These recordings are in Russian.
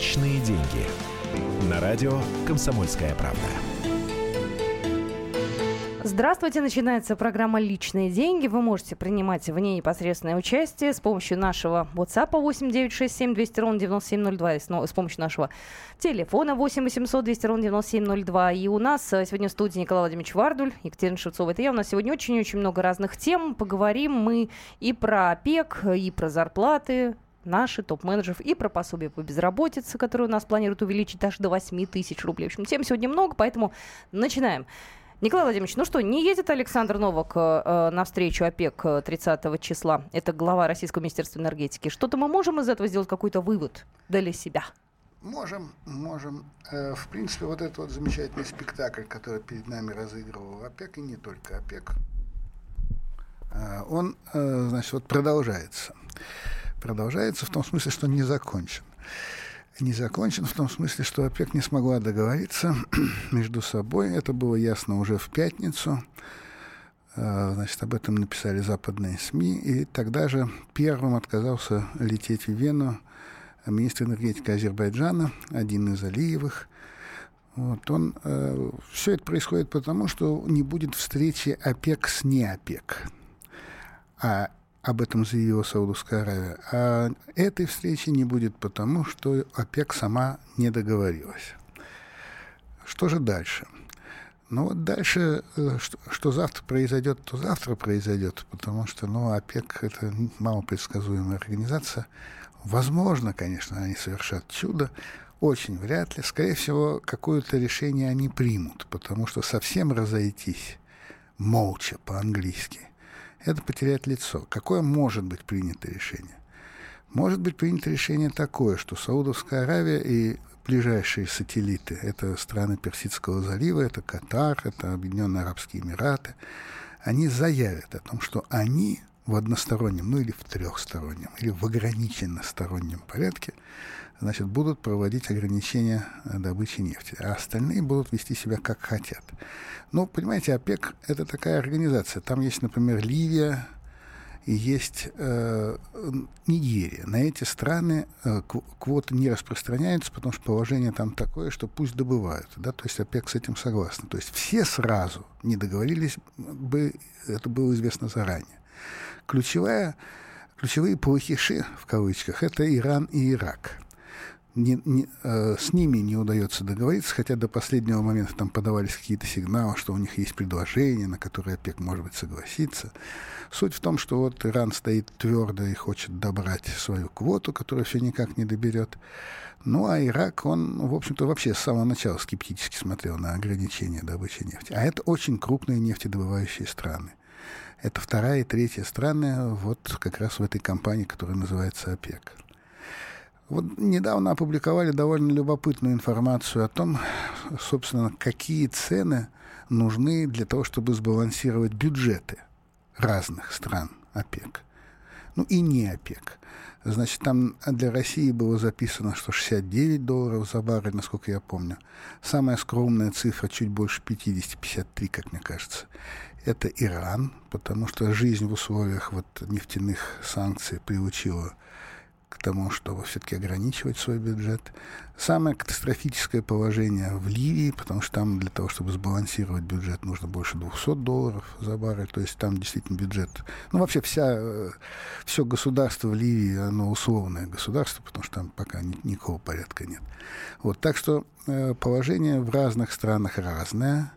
Личные деньги. На радио «Комсомольская правда». Здравствуйте, начинается программа «Личные деньги». Вы можете принимать в ней непосредственное участие с помощью нашего WhatsApp 8 967 200 ровно 9702 и с помощью нашего телефона 8 800 200 ровно 9702. И у нас э, сегодня в студии Николай Владимирович Вардуль, Екатерина Шевцова. Это я. У нас сегодня очень-очень много разных тем. Поговорим мы и про ОПЕК, и про зарплаты, наши топ-менеджеров и про пособие по безработице, которое у нас планируют увеличить даже до 8 тысяч рублей. В общем, тем сегодня много, поэтому начинаем. Николай Владимирович, ну что, не едет Александр Новак э, э на встречу ОПЕК 30 э, числа? Это глава Российского Министерства энергетики. Что-то мы можем из этого сделать какой-то вывод для себя? Можем, можем. Э, в принципе, вот этот вот замечательный спектакль, который перед нами разыгрывал ОПЕК, и не только ОПЕК, он, значит, вот продолжается продолжается в том смысле, что не закончен. Не закончен в том смысле, что ОПЕК не смогла договориться между собой. Это было ясно уже в пятницу. А, значит, об этом написали западные СМИ. И тогда же первым отказался лететь в Вену министр энергетики Азербайджана, один из Алиевых. Вот он, э, все это происходит потому, что не будет встречи ОПЕК с не ОПЕК. А об этом заявила Саудовская Аравия. А этой встречи не будет потому, что ОПЕК сама не договорилась. Что же дальше? Ну вот дальше, э, что, что завтра произойдет, то завтра произойдет, потому что, ну, ОПЕК — это малопредсказуемая организация. Возможно, конечно, они совершат чудо, очень вряд ли. Скорее всего, какое-то решение они примут, потому что совсем разойтись молча по-английски это потерять лицо. Какое может быть принято решение? Может быть принято решение такое, что Саудовская Аравия и ближайшие сателлиты, это страны Персидского залива, это Катар, это Объединенные Арабские Эмираты, они заявят о том, что они в одностороннем, ну или в трехстороннем, или в ограниченностороннем порядке значит, будут проводить ограничения э, добычи нефти, а остальные будут вести себя как хотят. Ну, понимаете, ОПЕК — это такая организация. Там есть, например, Ливия, и есть э, Нигерия. На эти страны э, квоты не распространяются, потому что положение там такое, что пусть добывают. Да? То есть ОПЕК с этим согласна. То есть все сразу не договорились бы, это было известно заранее. Ключевая, ключевые плохиши, в кавычках, это Иран и Ирак не, не, э, с ними не удается договориться, хотя до последнего момента там подавались какие-то сигналы, что у них есть предложение, на которое ОПЕК, может быть, согласится. Суть в том, что вот Иран стоит твердо и хочет добрать свою квоту, которую все никак не доберет. Ну, а Ирак, он, в общем-то, вообще с самого начала скептически смотрел на ограничения добычи нефти. А это очень крупные нефтедобывающие страны. Это вторая и третья страны вот как раз в этой компании, которая называется ОПЕК. Вот недавно опубликовали довольно любопытную информацию о том, собственно, какие цены нужны для того, чтобы сбалансировать бюджеты разных стран ОПЕК. Ну и не ОПЕК. Значит, там для России было записано, что 69 долларов за баррель, насколько я помню. Самая скромная цифра, чуть больше 50, 53, как мне кажется. Это Иран, потому что жизнь в условиях вот нефтяных санкций приучила к тому, чтобы все-таки ограничивать свой бюджет. Самое катастрофическое положение в Ливии, потому что там для того, чтобы сбалансировать бюджет, нужно больше 200 долларов за баррель. То есть там действительно бюджет... Ну, вообще вся, э, все государство в Ливии, оно условное государство, потому что там пока ни, никакого порядка нет. Вот, так что э, положение в разных странах разное.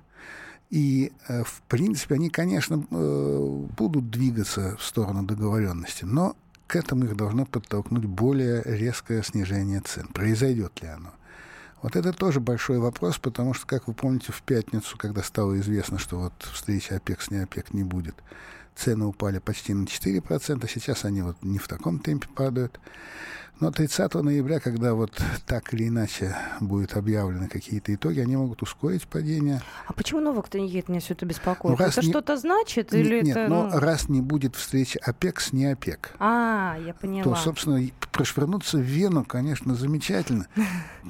И, э, в принципе, они, конечно, будут двигаться в сторону договоренности, но к этому их должно подтолкнуть более резкое снижение цен. Произойдет ли оно? Вот это тоже большой вопрос, потому что, как вы помните, в пятницу, когда стало известно, что вот встреча ОПЕК с НЕОПЕК не будет, цены упали почти на 4%, сейчас они вот не в таком темпе падают. Но 30 ноября, когда вот так или иначе будут объявлены какие-то итоги, они могут ускорить падение. А почему Новак-то не едет? Меня все это беспокоит. Ну, это не... что-то значит? Нет, или нет это, но ну... раз не будет встречи ОПЕК с не ОПЕК, а, я поняла. то, собственно, прошвырнуться в Вену, конечно, замечательно.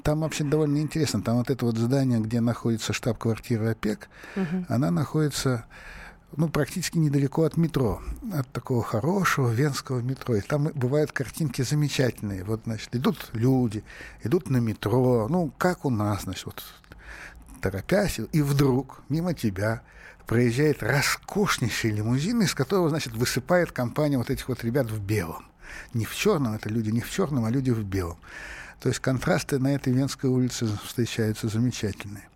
Там вообще довольно интересно. Там вот это вот здание, где находится штаб-квартира ОПЕК, угу. она находится ну, практически недалеко от метро, от такого хорошего венского метро. И там бывают картинки замечательные. Вот, значит, идут люди, идут на метро, ну, как у нас, значит, вот, торопясь, и вдруг мимо тебя проезжает роскошнейший лимузин, из которого, значит, высыпает компания вот этих вот ребят в белом. Не в черном, это люди не в черном, а люди в белом. То есть контрасты на этой Венской улице встречаются замечательные.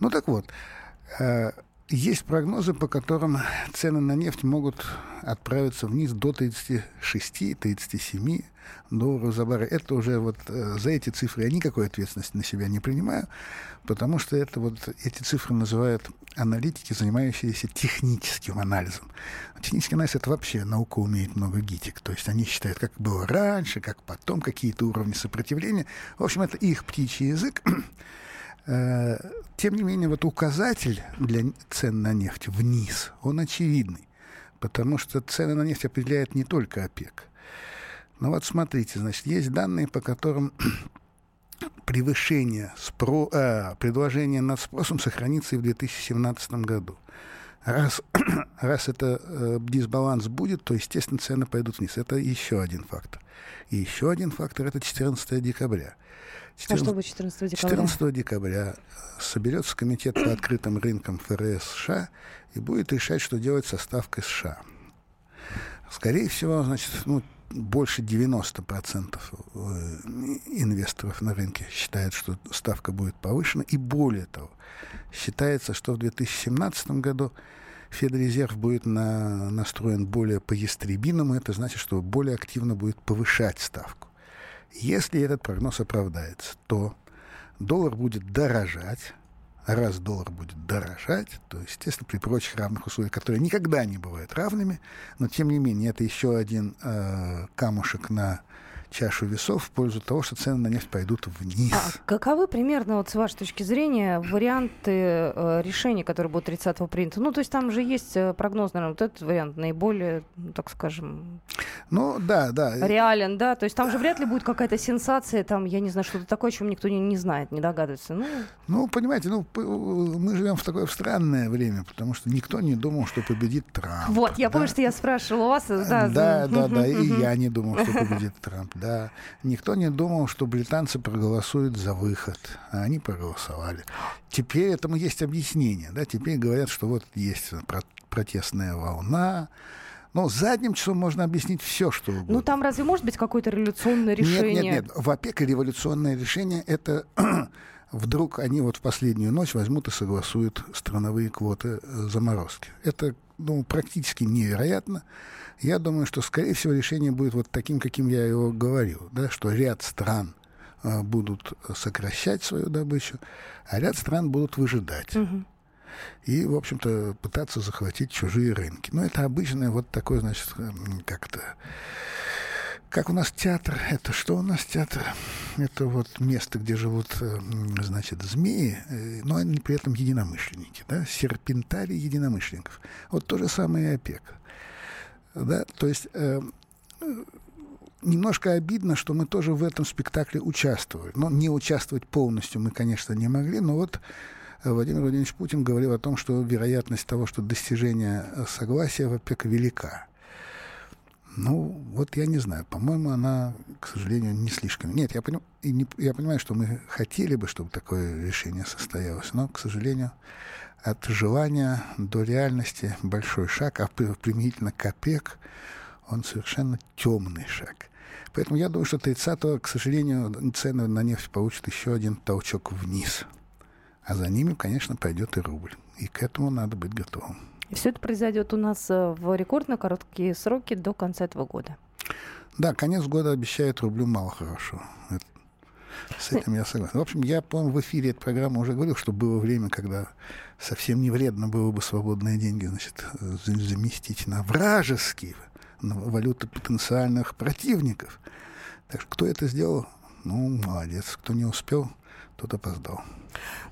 Ну так вот, э, есть прогнозы, по которым цены на нефть могут отправиться вниз до 36-37 долларов за баррель. Это уже вот э, за эти цифры я никакой ответственности на себя не принимаю, потому что это вот эти цифры называют аналитики, занимающиеся техническим анализом. Технический анализ это вообще наука умеет много гитик. То есть они считают, как было раньше, как потом, какие-то уровни сопротивления. В общем, это их птичий язык. Тем не менее, вот указатель для цен на нефть вниз, он очевидный, потому что цены на нефть определяет не только ОПЕК. Ну вот смотрите, значит, есть данные, по которым превышение спро, э, предложения над спросом сохранится и в 2017 году. Раз, раз это э, дисбаланс будет, то, естественно, цены пойдут вниз. Это еще один фактор. И еще один фактор – это 14 декабря. 14, а что будет 14 декабря? 14 декабря соберется комитет по открытым рынкам ФРС США и будет решать, что делать со ставкой США. Скорее всего, значит, ну, больше 90% э, инвесторов на рынке считают, что ставка будет повышена. И более того, считается, что в 2017 году Федрезерв будет на, настроен более по-ястребиному. Это значит, что более активно будет повышать ставку. Если этот прогноз оправдается, то доллар будет дорожать, раз доллар будет дорожать, то, естественно, при прочих равных условиях, которые никогда не бывают равными, но, тем не менее, это еще один э, камушек на чашу весов в пользу того, что цены на нефть пойдут вниз. А каковы примерно, вот с вашей точки зрения, варианты э, решений, которые будут 30-го приняты? Ну, то есть там же есть э, прогноз, наверное, вот этот вариант наиболее, ну, так скажем, ну, да, да. реален, да? То есть там же вряд ли будет какая-то сенсация, там, я не знаю, что-то такое, о чем никто не, не знает, не догадывается. Ну... ну, понимаете, ну, мы живем в такое странное время, потому что никто не думал, что победит Трамп. Вот, я да? помню, что я спрашивала у вас. Да, да, да, да, и я не думал, что победит Трамп да. Никто не думал, что британцы проголосуют за выход, а они проголосовали. Теперь этому есть объяснение, да, теперь говорят, что вот есть протестная волна, но задним числом можно объяснить все, что угодно. Ну, там разве может быть какое-то революционное решение? Нет, нет, нет. В ОПЕК революционное решение — это вдруг они вот в последнюю ночь возьмут и согласуют страновые квоты э, заморозки. Это ну, практически невероятно. Я думаю, что, скорее всего, решение будет вот таким, каким я его говорил, да, что ряд стран а, будут сокращать свою добычу, а ряд стран будут выжидать. Угу. И, в общем-то, пытаться захватить чужие рынки. Но это обычное вот такое, значит, как-то... Как у нас театр, это что у нас театр? Это вот место, где живут, значит, змеи, э, но они при этом единомышленники, да, серпентарий единомышленников. Вот то же самое и ОПЕК. Да? То есть э, немножко обидно, что мы тоже в этом спектакле участвовали. Но не участвовать полностью мы, конечно, не могли, но вот Владимир Владимирович Путин говорил о том, что вероятность того, что достижение согласия в ОПЕК велика. Ну, вот я не знаю. По-моему, она, к сожалению, не слишком. Нет, я, поним... не... я понимаю, что мы хотели бы, чтобы такое решение состоялось, но, к сожалению, от желания до реальности большой шаг, а применительно к он совершенно темный шаг. Поэтому я думаю, что 30-го, к сожалению, цены на нефть получат еще один толчок вниз. А за ними, конечно, пойдет и рубль. И к этому надо быть готовым. Все это произойдет у нас э, в рекордно короткие сроки до конца этого года. Да, конец года обещает рублю мало хорошего. Это с этим я согласен. В общем, я, по-моему, в эфире этой программы уже говорил, что было время, когда совсем не вредно было бы свободные деньги значит, заместить на вражеские, на валюты потенциальных противников. Так что кто это сделал? Ну, молодец. Кто не успел, тот опоздал.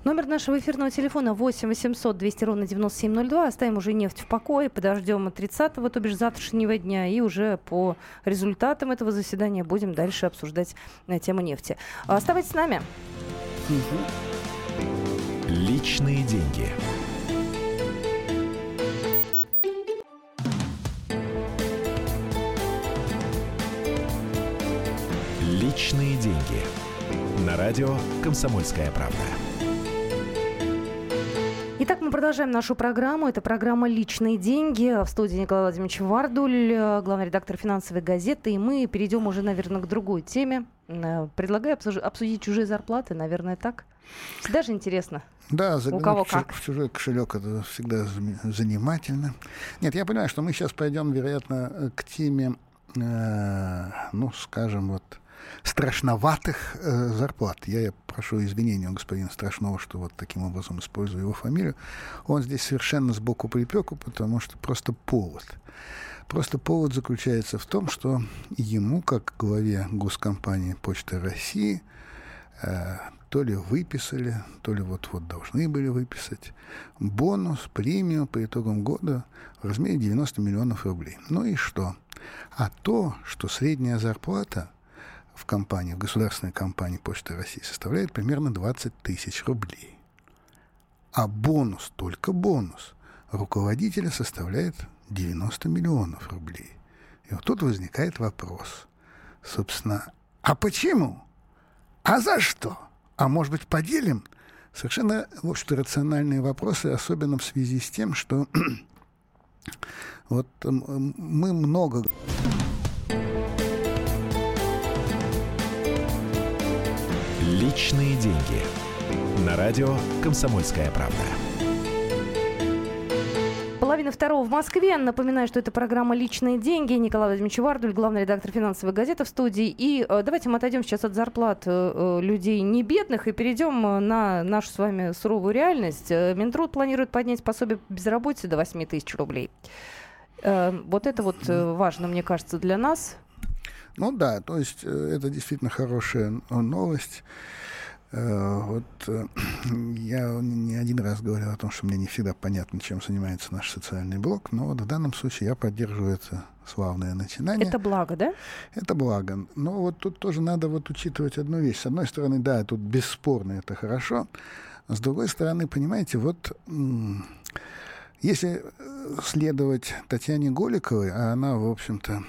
Номер нашего эфирного телефона 8 800 200 ровно 9702. Оставим уже нефть в покое, подождем 30-го, то бишь завтрашнего дня, и уже по результатам этого заседания будем дальше обсуждать э, тему нефти. Оставайтесь с нами. Личные деньги. Личные деньги. На радио «Комсомольская правда». Итак, мы продолжаем нашу программу. Это программа «Личные деньги». В студии Николай Владимирович Вардуль, главный редактор финансовой газеты. И мы перейдем уже, наверное, к другой теме. Э, предлагаю обсудить чужие зарплаты, наверное, так. Всегда же интересно. Да, заглянуть У кого как. в чужой кошелек это всегда занимательно. Нет, я понимаю, что мы сейчас пойдем, вероятно, к теме, э, ну, скажем, вот страшноватых э, зарплат. Я прошу извинения у господина Страшного, что вот таким образом использую его фамилию. Он здесь совершенно сбоку припеку, потому что просто повод. Просто повод заключается в том, что ему, как главе госкомпании «Почта России», э, то ли выписали, то ли вот-вот должны были выписать бонус, премию по итогам года в размере 90 миллионов рублей. Ну и что? А то, что средняя зарплата – в компании, в государственной компании Почты России составляет примерно 20 тысяч рублей. А бонус, только бонус, руководителя составляет 90 миллионов рублей. И вот тут возникает вопрос. Собственно, а почему? А за что? А может быть, поделим? Совершенно, в общем-то, рациональные вопросы, особенно в связи с тем, что вот мы много Личные деньги. На радио «Комсомольская правда». Половина второго в Москве. Напоминаю, что это программа «Личные деньги». Николай Владимирович Вардуль, главный редактор финансовой газеты в студии. И э, давайте мы отойдем сейчас от зарплат э, э людей не бедных и перейдем на нашу с вами суровую реальность. Минтруд планирует поднять пособие безработицы до 8 тысяч рублей. Вот это вот важно, мне кажется, для нас. Ну да, то есть это действительно хорошая новость. Э, вот э, я не один раз говорил о том, что мне не всегда понятно, чем занимается наш социальный блок, но вот в данном случае я поддерживаю это славное начинание. Это благо, да? Это благо. Но вот тут тоже надо вот учитывать одну вещь. С одной стороны, да, тут бесспорно это хорошо. С другой стороны, понимаете, вот если э, следовать Татьяне Голиковой, а она, в общем-то,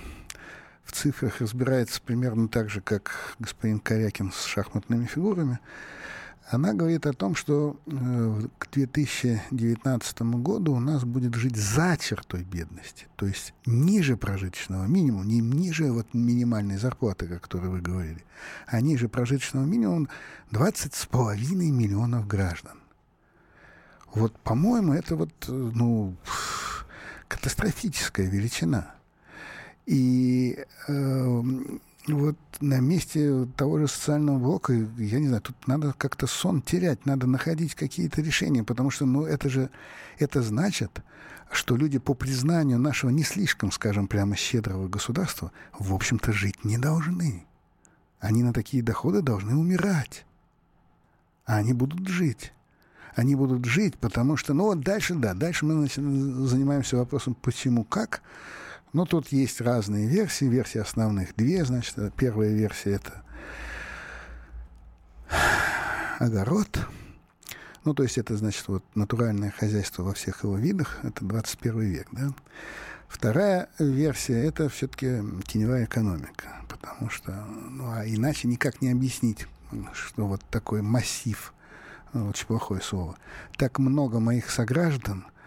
в цифрах разбирается примерно так же, как господин Корякин с шахматными фигурами, она говорит о том, что э, к 2019 году у нас будет жить за чертой бедности, то есть ниже прожиточного минимума, не ниже вот минимальной зарплаты, о которой вы говорили, а ниже прожиточного минимума 20,5 миллионов граждан. Вот, по-моему, это вот, э, ну, катастрофическая величина. И э, вот на месте того же социального блока, я не знаю, тут надо как-то сон терять, надо находить какие-то решения, потому что, ну, это же, это значит, что люди по признанию нашего не слишком, скажем, прямо щедрого государства, в общем-то, жить не должны. Они на такие доходы должны умирать. А они будут жить. Они будут жить, потому что, ну вот дальше, да, дальше мы значит, занимаемся вопросом, почему, как. Ну, тут есть разные версии. Версии основных две. Значит, первая версия — это огород. Ну, то есть это, значит, вот натуральное хозяйство во всех его видах. Это 21 век, да. Вторая версия — это все-таки теневая экономика. Потому что, ну, а иначе никак не объяснить, что вот такой массив, очень плохое слово, так много моих сограждан — Э,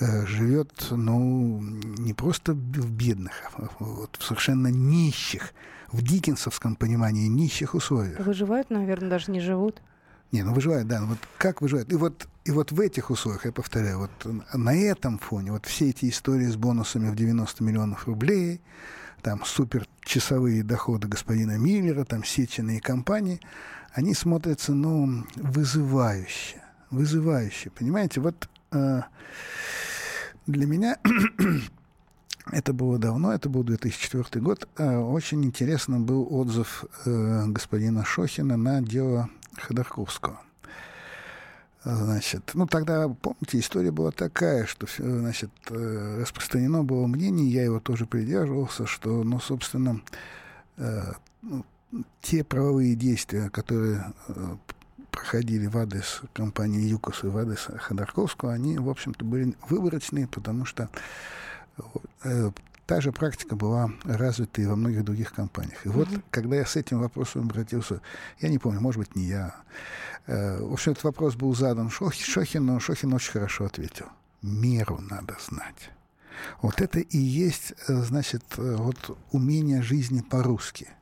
живет, ну, не просто в бедных, а вот в совершенно нищих, в диккенсовском понимании нищих условиях. Выживают, наверное, даже не живут. Не, ну выживают, да. Вот как выживают? И вот, и вот в этих условиях, я повторяю, вот на этом фоне, вот все эти истории с бонусами в 90 миллионов рублей, там суперчасовые доходы господина Миллера, там сеченые компании, они смотрятся, ну, вызывающе. Вызывающе, понимаете? Вот э, для меня это было давно, это был 2004 год. Э, очень интересно был отзыв э, господина Шохина на дело Ходорковского. Значит, ну тогда, помните, история была такая, что, значит, э, распространено было мнение, я его тоже придерживался, что, ну, собственно, ну, те правовые действия, которые проходили в адрес компании ЮКОС и в адрес Ходорковского, они, в общем-то, были выборочные, потому что э, та же практика была развита и во многих других компаниях. И вот, когда я с этим вопросом обратился, я не помню, может быть, не я. Э, в общем, этот вопрос был задан Шохину, но Шохин очень хорошо ответил. Меру надо знать. Вот это и есть, э, значит, э, вот умение жизни по-русски –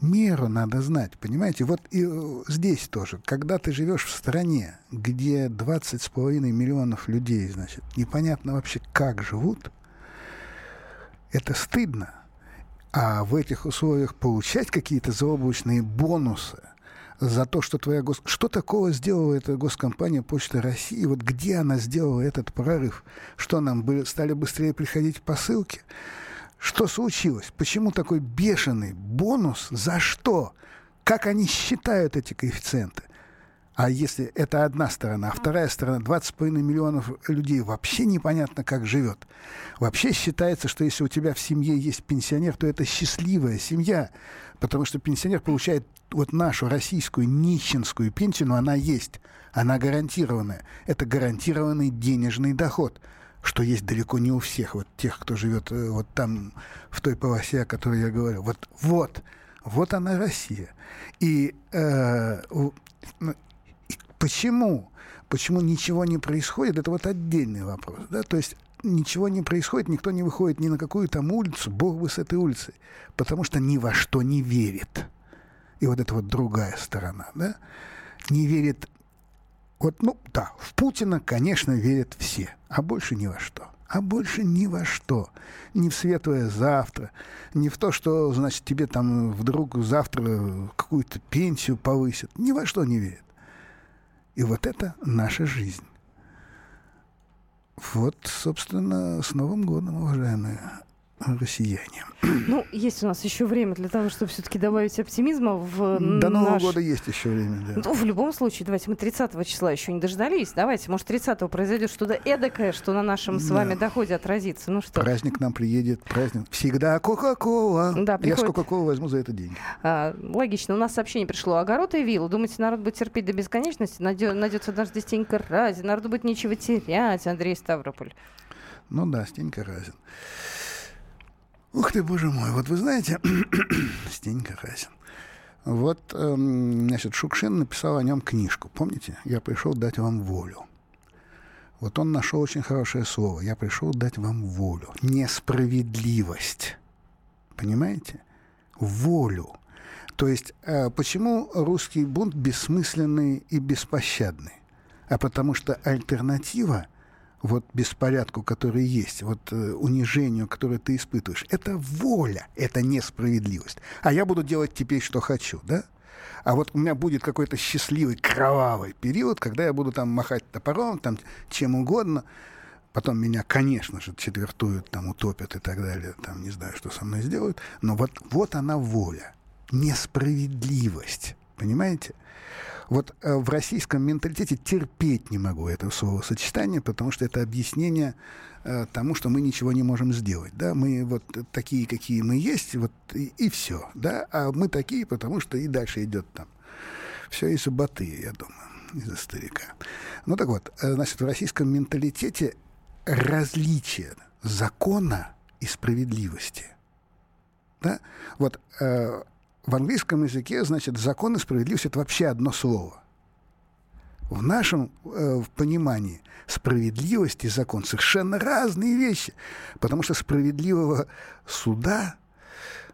меру надо знать, понимаете? Вот и э, здесь тоже, когда ты живешь в стране, где 20 с половиной миллионов людей, значит, непонятно вообще, как живут, это стыдно. А в этих условиях получать какие-то заоблачные бонусы за то, что твоя гос... Что такого сделала эта госкомпания Почта России? Вот где она сделала этот прорыв? Что нам были, стали быстрее приходить посылки? Что случилось? Почему такой бешеный бонус? За что? Как они считают эти коэффициенты? А если это одна сторона, а вторая сторона, 20,5 миллионов людей вообще непонятно, как живет. Вообще считается, что если у тебя в семье есть пенсионер, то это счастливая семья, потому что пенсионер получает вот нашу российскую нищенскую пенсию, но она есть, она гарантированная. Это гарантированный денежный доход – что есть далеко не у всех, вот тех, кто живет э, вот там, в той полосе, о которой я говорю. Вот, вот, вот она Россия. И, э, ну, почему? Почему ничего не происходит, это вот отдельный вопрос. Да? То есть ничего не происходит, никто не выходит ни на какую там улицу, бог бы с этой улицы, потому что ни во что не верит. И вот это вот другая сторона, да, не верит вот, ну да, в Путина, конечно, верят все, а больше ни во что. А больше ни во что. Ни в светлое завтра, ни в то, что, значит, тебе там вдруг завтра какую-то пенсию повысят. Ни во что не верят. И вот это наша жизнь. Вот, собственно, с Новым годом, уважаемые россияне. Ну, есть у нас еще время для того, чтобы все-таки добавить оптимизма в До Нового наш... года есть еще время, да. Ну, в любом случае, давайте мы 30 числа еще не дождались. Давайте, может, 30 произойдет что-то эдакое, что на нашем с вами доходе отразится. Ну что? Праздник нам приедет, праздник. Всегда Кока-Кола. Да, приходит... Я с Кока-Колы возьму за это деньги. А, логично. У нас сообщение пришло. Огород и вилл. Думаете, народ будет терпеть до бесконечности? Найдется даже Стенька Разин. Народу будет нечего терять, Андрей Ставрополь. Ну да, Стенька Разин. Ух ты, боже мой, вот вы знаете, Стенька Хасин. Вот, эм, значит, Шукшин написал о нем книжку. Помните? Я пришел дать вам волю. Вот он нашел очень хорошее слово. Я пришел дать вам волю. Несправедливость. Понимаете? Волю. То есть, э, почему русский бунт бессмысленный и беспощадный? А потому что альтернатива вот беспорядку, который есть, вот э, унижению, которое ты испытываешь, это воля, это несправедливость. А я буду делать теперь, что хочу, да? А вот у меня будет какой-то счастливый, кровавый период, когда я буду там махать топором, там чем угодно. Потом меня, конечно же, четвертуют, там утопят и так далее, там не знаю, что со мной сделают. Но вот, вот она воля, несправедливость, понимаете? Вот э, в российском менталитете терпеть не могу этого словосочетания, потому что это объяснение э, тому, что мы ничего не можем сделать. Да? Мы вот такие, какие мы есть, вот и, и все. Да? А мы такие, потому что и дальше идет там. Все из-за баты, я думаю, из-за старика. Ну так вот, э, значит, в российском менталитете различие закона и справедливости. Да? Вот э, в английском языке, значит, закон и справедливость — это вообще одно слово. В нашем э, в понимании справедливость и закон совершенно разные вещи. Потому что справедливого суда,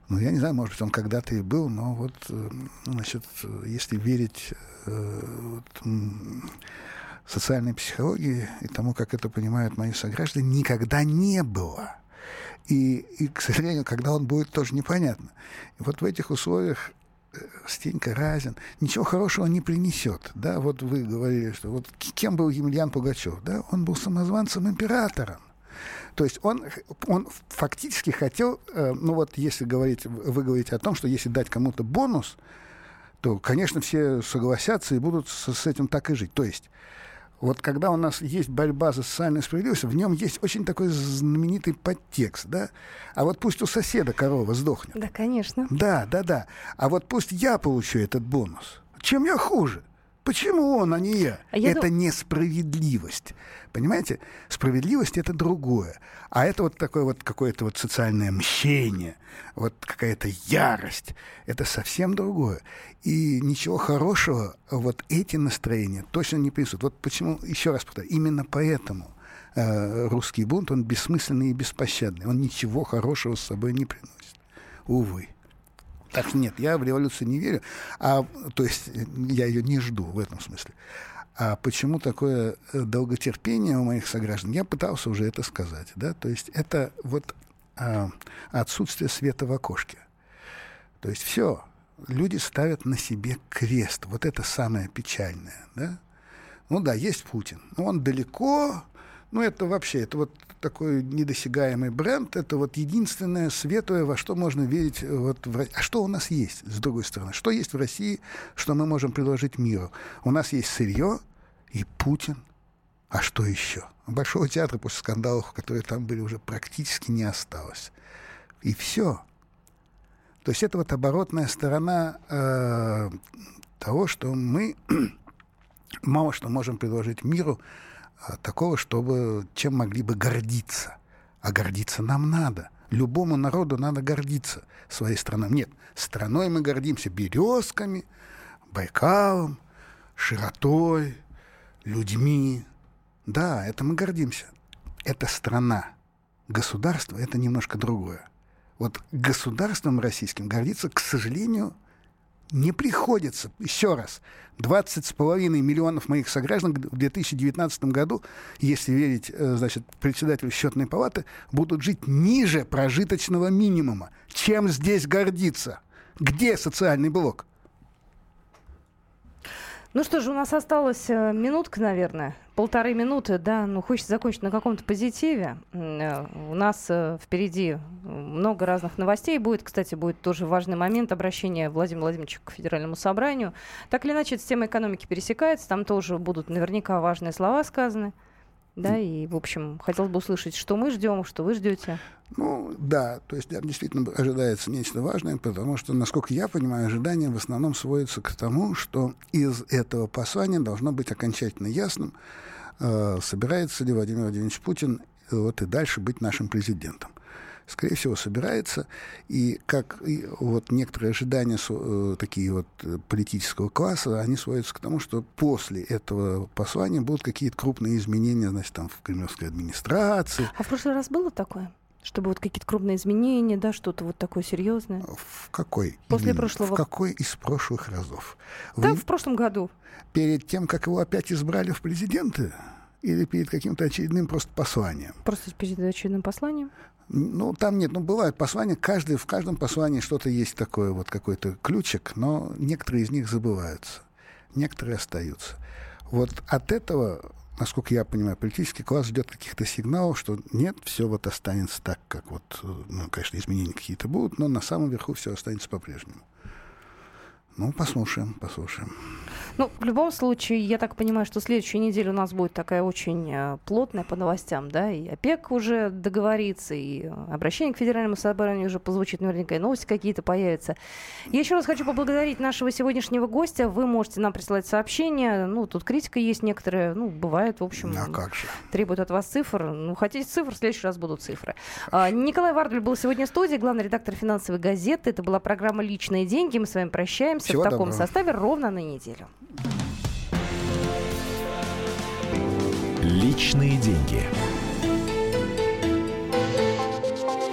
ну, я не знаю, может быть, он когда-то и был, но вот, э, значит, если верить э, вот, социальной психологии и тому, как это понимают мои сограждане, никогда не было. И, и, к сожалению, когда он будет, тоже непонятно. И вот в этих условиях э, Стенька Разин ничего хорошего не принесет. Да? Вот вы говорили, что вот кем был Емельян Пугачев? Да? Он был самозванцем-императором. То есть он, он фактически хотел, э, ну вот если говорить, вы говорите о том, что если дать кому-то бонус, то, конечно, все согласятся и будут с, с этим так и жить. То есть вот когда у нас есть борьба за социальную справедливость, в нем есть очень такой знаменитый подтекст, да? А вот пусть у соседа корова сдохнет. Да, конечно. Да, да, да. А вот пусть я получу этот бонус. Чем я хуже? Почему он, а не я? А я это дум- несправедливость. Понимаете? Справедливость это другое. А это вот такое вот какое-то вот социальное мщение, вот какая-то ярость. Это совсем другое. И ничего хорошего вот эти настроения точно не принесут. Вот почему, еще раз повторяю, именно поэтому э, русский бунт, он бессмысленный и беспощадный. Он ничего хорошего с собой не приносит. Увы. Так что нет, я в революцию не верю. А, то есть я ее не жду в этом смысле. А почему такое э, долготерпение у моих сограждан? Я пытался уже это сказать. Да? То есть это вот а, отсутствие света в окошке. То есть все, люди ставят на себе крест. Вот это самое печальное. Да? Ну да, есть Путин. Но он далеко, ну, это вообще, это вот такой недосягаемый бренд, это вот единственное светлое, во что можно верить. Вот в... А что у нас есть, с другой стороны? Что есть в России, что мы можем предложить миру? У нас есть сырье и Путин. А что еще? Большого театра после скандалов, которые там были, уже практически не осталось. И все. То есть это вот оборотная сторона э, того, что мы мало что можем предложить миру, такого, чтобы чем могли бы гордиться. А гордиться нам надо. Любому народу надо гордиться своей страной. Нет, страной мы гордимся березками, Байкалом, широтой, людьми. Да, это мы гордимся. Это страна. Государство — это немножко другое. Вот государством российским гордиться, к сожалению, не приходится. Еще раз, 20 с половиной миллионов моих сограждан в 2019 году, если верить, э, значит, председателю счетной палаты, будут жить ниже прожиточного минимума. Чем здесь гордиться? Где социальный блок? Ну что же, у нас осталась э, минутка, наверное, полторы минуты, да, ну хочется закончить на каком-то позитиве. Э, У нас э, впереди много разных новостей будет, кстати, будет тоже важный момент обращения Владимира Владимировича к Федеральному собранию. Так или иначе, эта тема экономики пересекается, там тоже будут наверняка важные слова сказаны. Да, и, в общем, хотелось бы услышать, что мы ждем, что вы ждете. Ну, да, то есть да, действительно ожидается нечто важное, потому что, насколько я понимаю, ожидания в основном сводятся к тому, что из этого послания должно быть окончательно ясным, э, собирается ли Владимир Владимирович Путин э, вот и дальше быть нашим президентом. Скорее всего, собирается. И как и вот некоторые ожидания э, такие вот э, политического класса, они сводятся к тому, что после этого послания будут какие-то крупные изменения, значит, там в кремлевской администрации, А в прошлый раз было такое? Чтобы вот какие-то крупные изменения, да, что-то вот такое серьезное? В какой? После именно? прошлого- В какой из прошлых разов? Вы Да, в прошлом году. перед тем, как его опять избрали в президенты? Или перед каким-то очередным просто посланием? Просто перед очередным посланием. Ну, там нет, ну, бывают послания, каждый, в каждом послании что-то есть такое, вот какой-то ключик, но некоторые из них забываются, некоторые остаются. Вот от этого, насколько я понимаю, политический класс ждет каких-то сигналов, что нет, все вот останется так, как вот, ну, конечно, изменения какие-то будут, но на самом верху все останется по-прежнему. Ну, послушаем, послушаем. Ну, в любом случае, я так понимаю, что следующая неделя у нас будет такая очень э, плотная по новостям, да, и ОПЕК уже договорится, и обращение к Федеральному собранию уже позвучит наверняка, и новости какие-то появятся. Я еще раз хочу поблагодарить нашего сегодняшнего гостя. Вы можете нам присылать сообщения, ну, тут критика есть некоторая, ну, бывает, в общем, А как же? требует от вас цифр. Ну, хотите цифр, в следующий раз будут цифры. А, Николай Вардуль был сегодня в студии, главный редактор финансовой газеты. Это была программа «Личные деньги». Мы с вами прощаемся Всего в таком доброго. составе ровно на неделю. Личные деньги.